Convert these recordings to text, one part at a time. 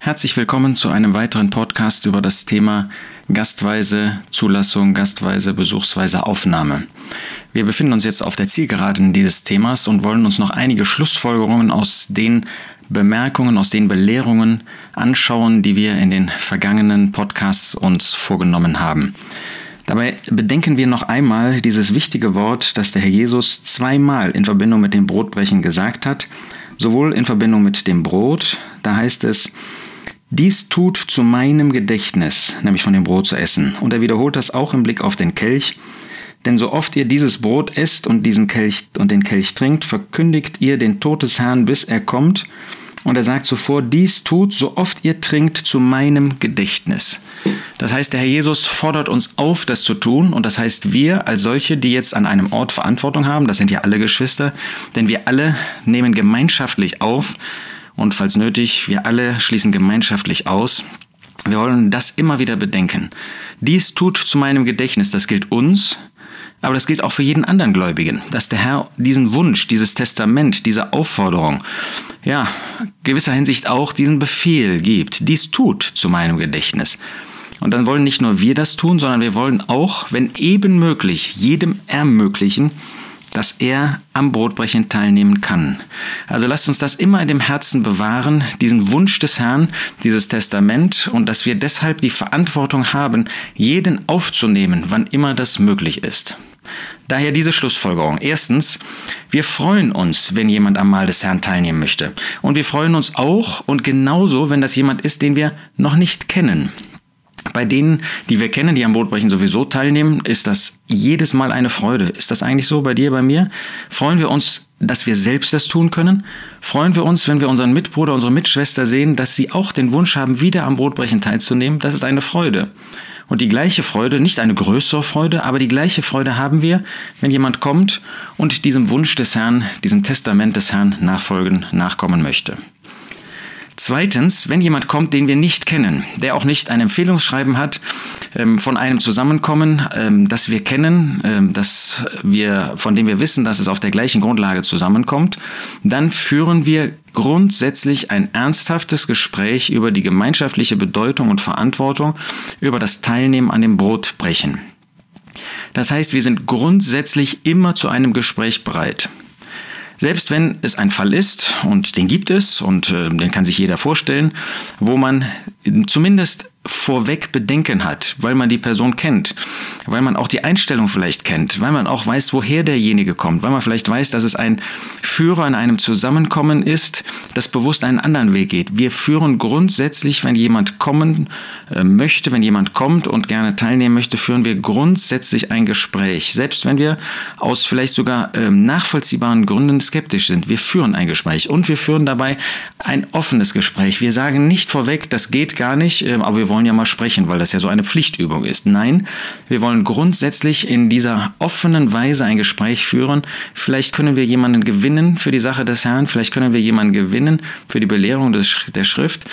Herzlich willkommen zu einem weiteren Podcast über das Thema Gastweise Zulassung, Gastweise Besuchsweise Aufnahme. Wir befinden uns jetzt auf der Zielgeraden dieses Themas und wollen uns noch einige Schlussfolgerungen aus den Bemerkungen, aus den Belehrungen anschauen, die wir in den vergangenen Podcasts uns vorgenommen haben. Dabei bedenken wir noch einmal dieses wichtige Wort, das der Herr Jesus zweimal in Verbindung mit dem Brotbrechen gesagt hat, sowohl in Verbindung mit dem Brot, da heißt es, dies tut zu meinem Gedächtnis, nämlich von dem Brot zu essen. Und er wiederholt das auch im Blick auf den Kelch. Denn so oft ihr dieses Brot esst und diesen Kelch und den Kelch trinkt, verkündigt ihr den Tod des Herrn, bis er kommt. Und er sagt zuvor, dies tut, so oft ihr trinkt, zu meinem Gedächtnis. Das heißt, der Herr Jesus fordert uns auf, das zu tun. Und das heißt, wir als solche, die jetzt an einem Ort Verantwortung haben, das sind ja alle Geschwister, denn wir alle nehmen gemeinschaftlich auf, und falls nötig, wir alle schließen gemeinschaftlich aus. Wir wollen das immer wieder bedenken. Dies tut zu meinem Gedächtnis, das gilt uns, aber das gilt auch für jeden anderen Gläubigen, dass der Herr diesen Wunsch, dieses Testament, diese Aufforderung, ja, gewisser Hinsicht auch diesen Befehl gibt. Dies tut zu meinem Gedächtnis. Und dann wollen nicht nur wir das tun, sondern wir wollen auch, wenn eben möglich, jedem ermöglichen, dass er am Brotbrechen teilnehmen kann. Also lasst uns das immer in dem Herzen bewahren, diesen Wunsch des Herrn, dieses Testament und dass wir deshalb die Verantwortung haben, jeden aufzunehmen, wann immer das möglich ist. Daher diese Schlussfolgerung. Erstens, wir freuen uns, wenn jemand am Mahl des Herrn teilnehmen möchte. Und wir freuen uns auch und genauso, wenn das jemand ist, den wir noch nicht kennen. Bei denen, die wir kennen, die am Brotbrechen sowieso teilnehmen, ist das jedes Mal eine Freude. Ist das eigentlich so bei dir, bei mir? Freuen wir uns, dass wir selbst das tun können? Freuen wir uns, wenn wir unseren Mitbruder, unsere Mitschwester sehen, dass sie auch den Wunsch haben, wieder am Brotbrechen teilzunehmen? Das ist eine Freude. Und die gleiche Freude, nicht eine größere Freude, aber die gleiche Freude haben wir, wenn jemand kommt und diesem Wunsch des Herrn, diesem Testament des Herrn nachfolgen, nachkommen möchte. Zweitens, wenn jemand kommt, den wir nicht kennen, der auch nicht ein Empfehlungsschreiben hat ähm, von einem Zusammenkommen, ähm, das wir kennen, ähm, das wir, von dem wir wissen, dass es auf der gleichen Grundlage zusammenkommt, dann führen wir grundsätzlich ein ernsthaftes Gespräch über die gemeinschaftliche Bedeutung und Verantwortung, über das Teilnehmen an dem Brotbrechen. Das heißt, wir sind grundsätzlich immer zu einem Gespräch bereit. Selbst wenn es ein Fall ist, und den gibt es, und äh, den kann sich jeder vorstellen, wo man zumindest vorweg Bedenken hat, weil man die Person kennt, weil man auch die Einstellung vielleicht kennt, weil man auch weiß, woher derjenige kommt, weil man vielleicht weiß, dass es ein Führer in einem Zusammenkommen ist, das bewusst einen anderen Weg geht. Wir führen grundsätzlich, wenn jemand kommen äh, möchte, wenn jemand kommt und gerne teilnehmen möchte, führen wir grundsätzlich ein Gespräch. Selbst wenn wir aus vielleicht sogar ähm, nachvollziehbaren Gründen skeptisch sind. Wir führen ein Gespräch und wir führen dabei ein offenes Gespräch. Wir sagen nicht vorweg, das geht gar nicht, ähm, aber wir wollen ja mal sprechen, weil das ja so eine Pflichtübung ist. Nein, wir wollen grundsätzlich in dieser offenen Weise ein Gespräch führen. Vielleicht können wir jemanden gewinnen für die Sache des Herrn, vielleicht können wir jemanden gewinnen für die Belehrung des, der Schrift.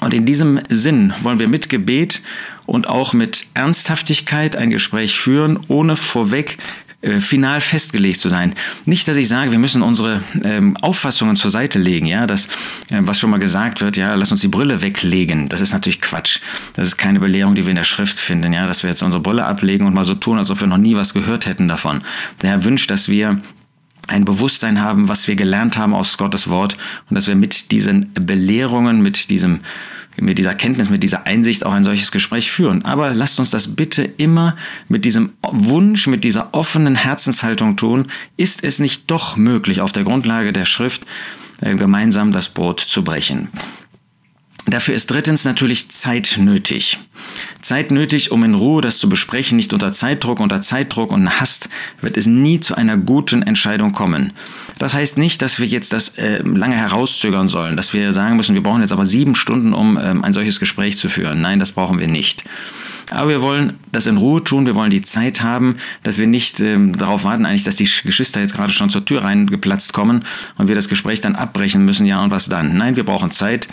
Und in diesem Sinn wollen wir mit Gebet und auch mit Ernsthaftigkeit ein Gespräch führen, ohne vorweg äh, final festgelegt zu sein. Nicht, dass ich sage, wir müssen unsere ähm, Auffassungen zur Seite legen, ja, das, äh, was schon mal gesagt wird, ja, lass uns die Brille weglegen. Das ist natürlich Quatsch. Das ist keine Belehrung, die wir in der Schrift finden, ja, dass wir jetzt unsere Brille ablegen und mal so tun, als ob wir noch nie was gehört hätten davon. Der Herr wünscht, dass wir ein Bewusstsein haben, was wir gelernt haben aus Gottes Wort und dass wir mit diesen Belehrungen, mit diesem mit dieser Kenntnis, mit dieser Einsicht auch ein solches Gespräch führen. Aber lasst uns das bitte immer mit diesem Wunsch, mit dieser offenen Herzenshaltung tun. Ist es nicht doch möglich, auf der Grundlage der Schrift äh, gemeinsam das Brot zu brechen? Dafür ist drittens natürlich Zeit nötig. Zeit nötig, um in Ruhe das zu besprechen, nicht unter Zeitdruck. Unter Zeitdruck und Hast wird es nie zu einer guten Entscheidung kommen. Das heißt nicht, dass wir jetzt das äh, lange herauszögern sollen, dass wir sagen müssen, wir brauchen jetzt aber sieben Stunden, um ähm, ein solches Gespräch zu führen. Nein, das brauchen wir nicht. Aber wir wollen das in Ruhe tun, wir wollen die Zeit haben, dass wir nicht ähm, darauf warten, eigentlich, dass die Geschwister jetzt gerade schon zur Tür reingeplatzt kommen und wir das Gespräch dann abbrechen müssen, ja und was dann. Nein, wir brauchen Zeit,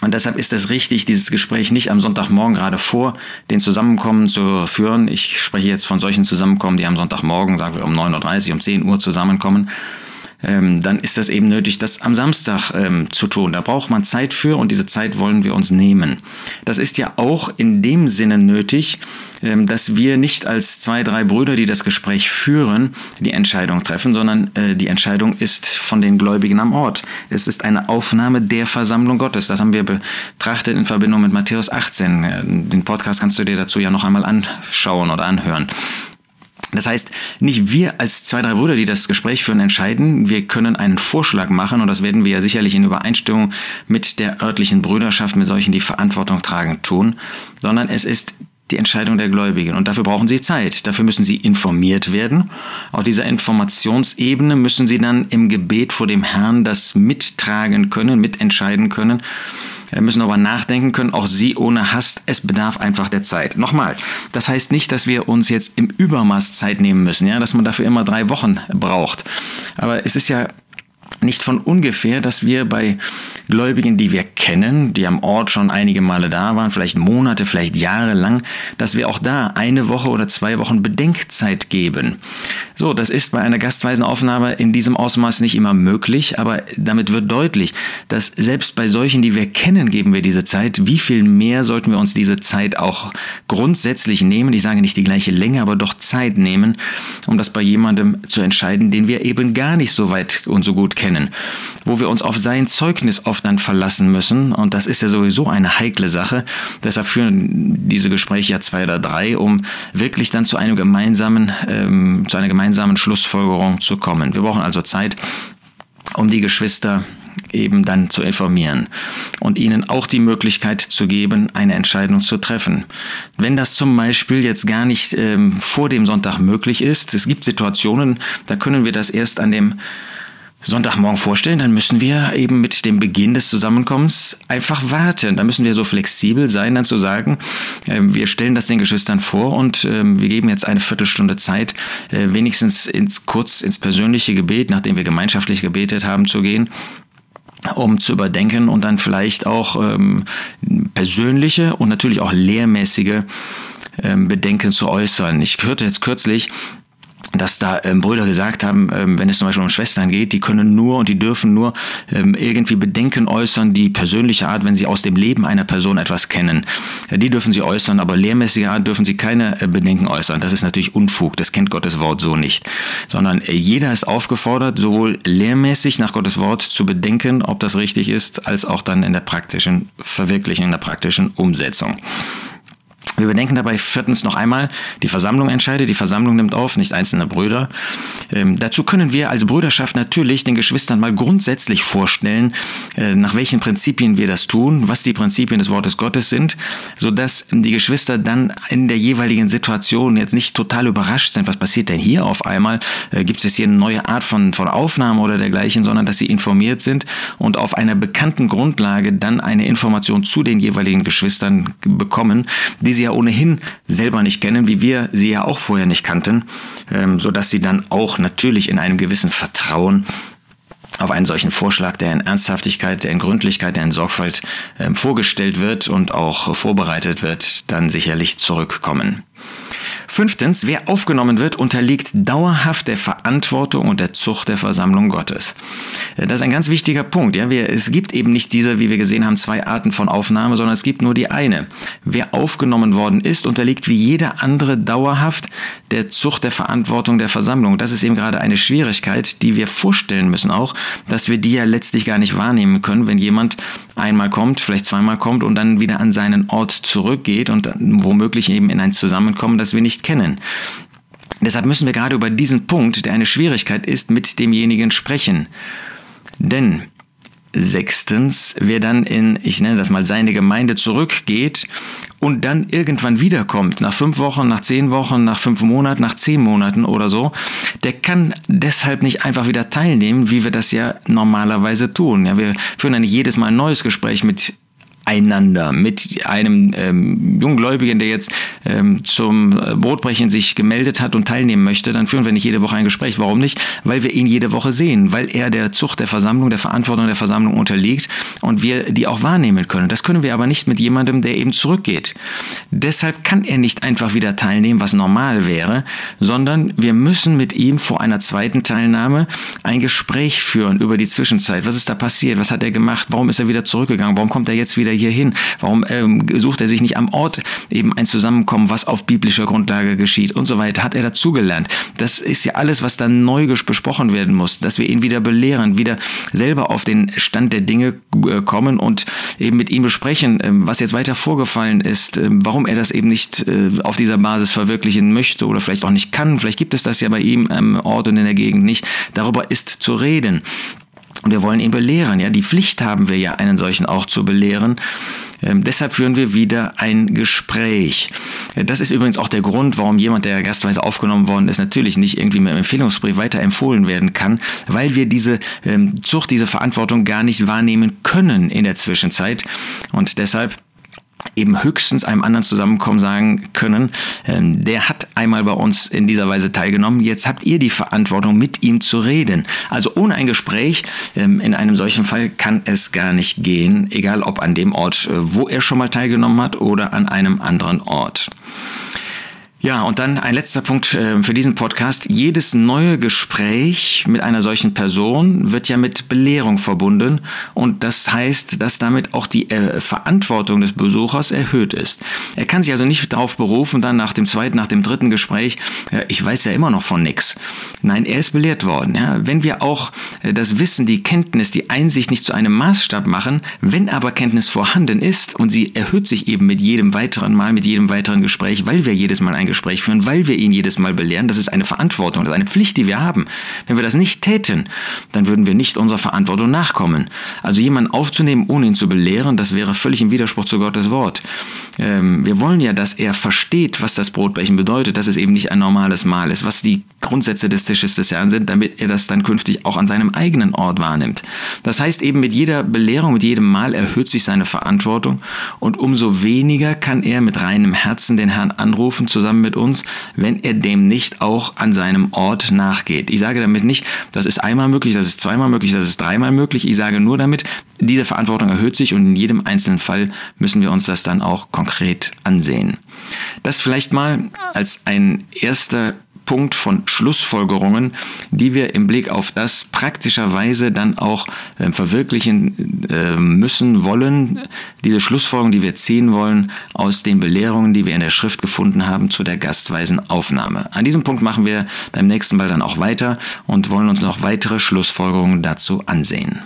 und deshalb ist es richtig, dieses Gespräch nicht am Sonntagmorgen gerade vor den Zusammenkommen zu führen. Ich spreche jetzt von solchen Zusammenkommen, die am Sonntagmorgen, sagen wir um 9.30 Uhr, um 10 Uhr zusammenkommen. Ähm, dann ist das eben nötig, das am Samstag ähm, zu tun. Da braucht man Zeit für und diese Zeit wollen wir uns nehmen. Das ist ja auch in dem Sinne nötig, ähm, dass wir nicht als zwei, drei Brüder, die das Gespräch führen, die Entscheidung treffen, sondern äh, die Entscheidung ist von den Gläubigen am Ort. Es ist eine Aufnahme der Versammlung Gottes. Das haben wir betrachtet in Verbindung mit Matthäus 18. Äh, den Podcast kannst du dir dazu ja noch einmal anschauen oder anhören. Das heißt, nicht wir als zwei, drei Brüder, die das Gespräch führen, entscheiden. Wir können einen Vorschlag machen und das werden wir ja sicherlich in Übereinstimmung mit der örtlichen Brüderschaft, mit solchen, die Verantwortung tragen, tun, sondern es ist die Entscheidung der Gläubigen. Und dafür brauchen sie Zeit. Dafür müssen sie informiert werden. Auf dieser Informationsebene müssen sie dann im Gebet vor dem Herrn das mittragen können, mitentscheiden können müssen darüber nachdenken können, auch sie ohne Hast. Es bedarf einfach der Zeit. Nochmal, das heißt nicht, dass wir uns jetzt im Übermaß Zeit nehmen müssen, ja, dass man dafür immer drei Wochen braucht. Aber es ist ja nicht von ungefähr, dass wir bei Gläubigen, die wir kennen, die am Ort schon einige Male da waren, vielleicht Monate, vielleicht Jahre lang, dass wir auch da eine Woche oder zwei Wochen Bedenkzeit geben. So, das ist bei einer gastweisen Aufnahme in diesem Ausmaß nicht immer möglich, aber damit wird deutlich, dass selbst bei solchen, die wir kennen, geben wir diese Zeit. Wie viel mehr sollten wir uns diese Zeit auch grundsätzlich nehmen? Ich sage nicht die gleiche Länge, aber doch Zeit nehmen, um das bei jemandem zu entscheiden, den wir eben gar nicht so weit und so gut kennen, wo wir uns auf sein Zeugnis oft dann verlassen müssen. Und das ist ja sowieso eine heikle Sache. Deshalb führen diese Gespräche ja zwei oder drei, um wirklich dann zu einem gemeinsamen, ähm, zu einer gemeinsamen Schlussfolgerung zu kommen. Wir brauchen also Zeit, um die Geschwister eben dann zu informieren und ihnen auch die Möglichkeit zu geben, eine Entscheidung zu treffen. Wenn das zum Beispiel jetzt gar nicht ähm, vor dem Sonntag möglich ist, es gibt Situationen, da können wir das erst an dem Sonntagmorgen vorstellen, dann müssen wir eben mit dem Beginn des Zusammenkommens einfach warten. Da müssen wir so flexibel sein, dann zu sagen, ähm, wir stellen das den Geschwistern vor und ähm, wir geben jetzt eine Viertelstunde Zeit, äh, wenigstens ins, kurz ins persönliche Gebet, nachdem wir gemeinschaftlich gebetet haben, zu gehen um zu überdenken und dann vielleicht auch ähm, persönliche und natürlich auch lehrmäßige ähm, Bedenken zu äußern. Ich hörte jetzt kürzlich, dass da ähm, Brüder gesagt haben, ähm, wenn es zum Beispiel um Schwestern geht, die können nur und die dürfen nur ähm, irgendwie Bedenken äußern, die persönliche Art, wenn sie aus dem Leben einer Person etwas kennen. Ja, die dürfen sie äußern, aber lehrmäßige Art dürfen sie keine äh, Bedenken äußern. Das ist natürlich Unfug, das kennt Gottes Wort so nicht. Sondern äh, jeder ist aufgefordert, sowohl lehrmäßig nach Gottes Wort zu bedenken, ob das richtig ist, als auch dann in der praktischen Verwirklichung, in der praktischen Umsetzung. Wir bedenken dabei viertens noch einmal, die Versammlung entscheidet, die Versammlung nimmt auf, nicht einzelne Brüder. Ähm, dazu können wir als Brüderschaft natürlich den Geschwistern mal grundsätzlich vorstellen, äh, nach welchen Prinzipien wir das tun, was die Prinzipien des Wortes Gottes sind, sodass die Geschwister dann in der jeweiligen Situation jetzt nicht total überrascht sind, was passiert denn hier auf einmal, äh, gibt es jetzt hier eine neue Art von, von Aufnahme oder dergleichen, sondern dass sie informiert sind und auf einer bekannten Grundlage dann eine Information zu den jeweiligen Geschwistern bekommen, die sie ohnehin selber nicht kennen, wie wir sie ja auch vorher nicht kannten, ähm, sodass sie dann auch natürlich in einem gewissen Vertrauen auf einen solchen Vorschlag, der in Ernsthaftigkeit, der in Gründlichkeit, der in Sorgfalt ähm, vorgestellt wird und auch vorbereitet wird, dann sicherlich zurückkommen. Fünftens, wer aufgenommen wird, unterliegt dauerhaft der Verantwortung und der Zucht der Versammlung Gottes. Das ist ein ganz wichtiger Punkt. Ja, wir, es gibt eben nicht diese, wie wir gesehen haben, zwei Arten von Aufnahme, sondern es gibt nur die eine. Wer aufgenommen worden ist, unterliegt wie jeder andere dauerhaft der Zucht der Verantwortung der Versammlung. Das ist eben gerade eine Schwierigkeit, die wir vorstellen müssen auch, dass wir die ja letztlich gar nicht wahrnehmen können, wenn jemand einmal kommt, vielleicht zweimal kommt und dann wieder an seinen Ort zurückgeht und womöglich eben in ein Zusammenkommen, das wir nicht kennen. Deshalb müssen wir gerade über diesen Punkt, der eine Schwierigkeit ist, mit demjenigen sprechen. Denn sechstens, wer dann in, ich nenne das mal, seine Gemeinde zurückgeht und dann irgendwann wiederkommt, nach fünf Wochen, nach zehn Wochen, nach fünf Monaten, nach zehn Monaten oder so, der kann deshalb nicht einfach wieder teilnehmen, wie wir das ja normalerweise tun. Ja, wir führen dann jedes Mal ein neues Gespräch mit miteinander, mit einem ähm, Junggläubigen, der jetzt ähm, zum Brotbrechen sich gemeldet hat und teilnehmen möchte, dann führen wir nicht jede Woche ein Gespräch. Warum nicht? Weil wir ihn jede Woche sehen, weil er der Zucht der Versammlung, der Verantwortung der Versammlung unterliegt und wir die auch wahrnehmen können. Das können wir aber nicht mit jemandem, der eben zurückgeht. Deshalb kann er nicht einfach wieder teilnehmen, was normal wäre, sondern wir müssen mit ihm vor einer zweiten Teilnahme ein Gespräch führen über die Zwischenzeit. Was ist da passiert? Was hat er gemacht? Warum ist er wieder zurückgegangen? Warum kommt er jetzt wieder hier hin? Warum ähm, sucht er sich nicht am Ort eben ein Zusammenkommen, was auf biblischer Grundlage geschieht und so weiter? Hat er dazugelernt? Das ist ja alles, was dann neu besprochen werden muss, dass wir ihn wieder belehren, wieder selber auf den Stand der Dinge äh, kommen und eben mit ihm besprechen, ähm, was jetzt weiter vorgefallen ist, ähm, warum er das eben nicht äh, auf dieser Basis verwirklichen möchte oder vielleicht auch nicht kann. Vielleicht gibt es das ja bei ihm am Ort und in der Gegend nicht. Darüber ist zu reden. Und wir wollen ihn belehren. Ja, die Pflicht haben wir ja, einen solchen auch zu belehren. Ähm, deshalb führen wir wieder ein Gespräch. Das ist übrigens auch der Grund, warum jemand, der gastweise aufgenommen worden ist, natürlich nicht irgendwie mit einem Empfehlungsbrief weiterempfohlen werden kann, weil wir diese ähm, Zucht, diese Verantwortung gar nicht wahrnehmen können in der Zwischenzeit. Und deshalb eben höchstens einem anderen Zusammenkommen sagen können, ähm, der hat einmal bei uns in dieser Weise teilgenommen, jetzt habt ihr die Verantwortung, mit ihm zu reden. Also ohne ein Gespräch ähm, in einem solchen Fall kann es gar nicht gehen, egal ob an dem Ort, äh, wo er schon mal teilgenommen hat oder an einem anderen Ort. Ja, und dann ein letzter Punkt äh, für diesen Podcast. Jedes neue Gespräch mit einer solchen Person wird ja mit Belehrung verbunden und das heißt, dass damit auch die äh, Verantwortung des Besuchers erhöht ist. Er kann sich also nicht darauf berufen, dann nach dem zweiten, nach dem dritten Gespräch, ich weiß ja immer noch von nichts. Nein, er ist belehrt worden. Wenn wir auch äh, das Wissen, die Kenntnis, die Einsicht nicht zu einem Maßstab machen, wenn aber Kenntnis vorhanden ist und sie erhöht sich eben mit jedem weiteren Mal, mit jedem weiteren Gespräch, weil wir jedes Mal ein Gespräch führen, weil wir ihn jedes Mal belehren. Das ist eine Verantwortung, das ist eine Pflicht, die wir haben. Wenn wir das nicht täten, dann würden wir nicht unserer Verantwortung nachkommen. Also jemanden aufzunehmen, ohne ihn zu belehren, das wäre völlig im Widerspruch zu Gottes Wort. Ähm, wir wollen ja, dass er versteht, was das Brotbrechen bedeutet, dass es eben nicht ein normales Mahl ist, was die Grundsätze des Tisches des Herrn sind, damit er das dann künftig auch an seinem eigenen Ort wahrnimmt. Das heißt eben, mit jeder Belehrung, mit jedem Mal erhöht sich seine Verantwortung und umso weniger kann er mit reinem Herzen den Herrn anrufen, zusammen mit uns, wenn er dem nicht auch an seinem Ort nachgeht. Ich sage damit nicht, das ist einmal möglich, das ist zweimal möglich, das ist dreimal möglich. Ich sage nur damit, diese Verantwortung erhöht sich und in jedem einzelnen Fall müssen wir uns das dann auch konkret ansehen. Das vielleicht mal als ein erster Punkt von Schlussfolgerungen, die wir im Blick auf das praktischerweise dann auch äh, verwirklichen äh, müssen, wollen. Diese Schlussfolgerungen, die wir ziehen wollen aus den Belehrungen, die wir in der Schrift gefunden haben zu der gastweisen Aufnahme. An diesem Punkt machen wir beim nächsten Mal dann auch weiter und wollen uns noch weitere Schlussfolgerungen dazu ansehen.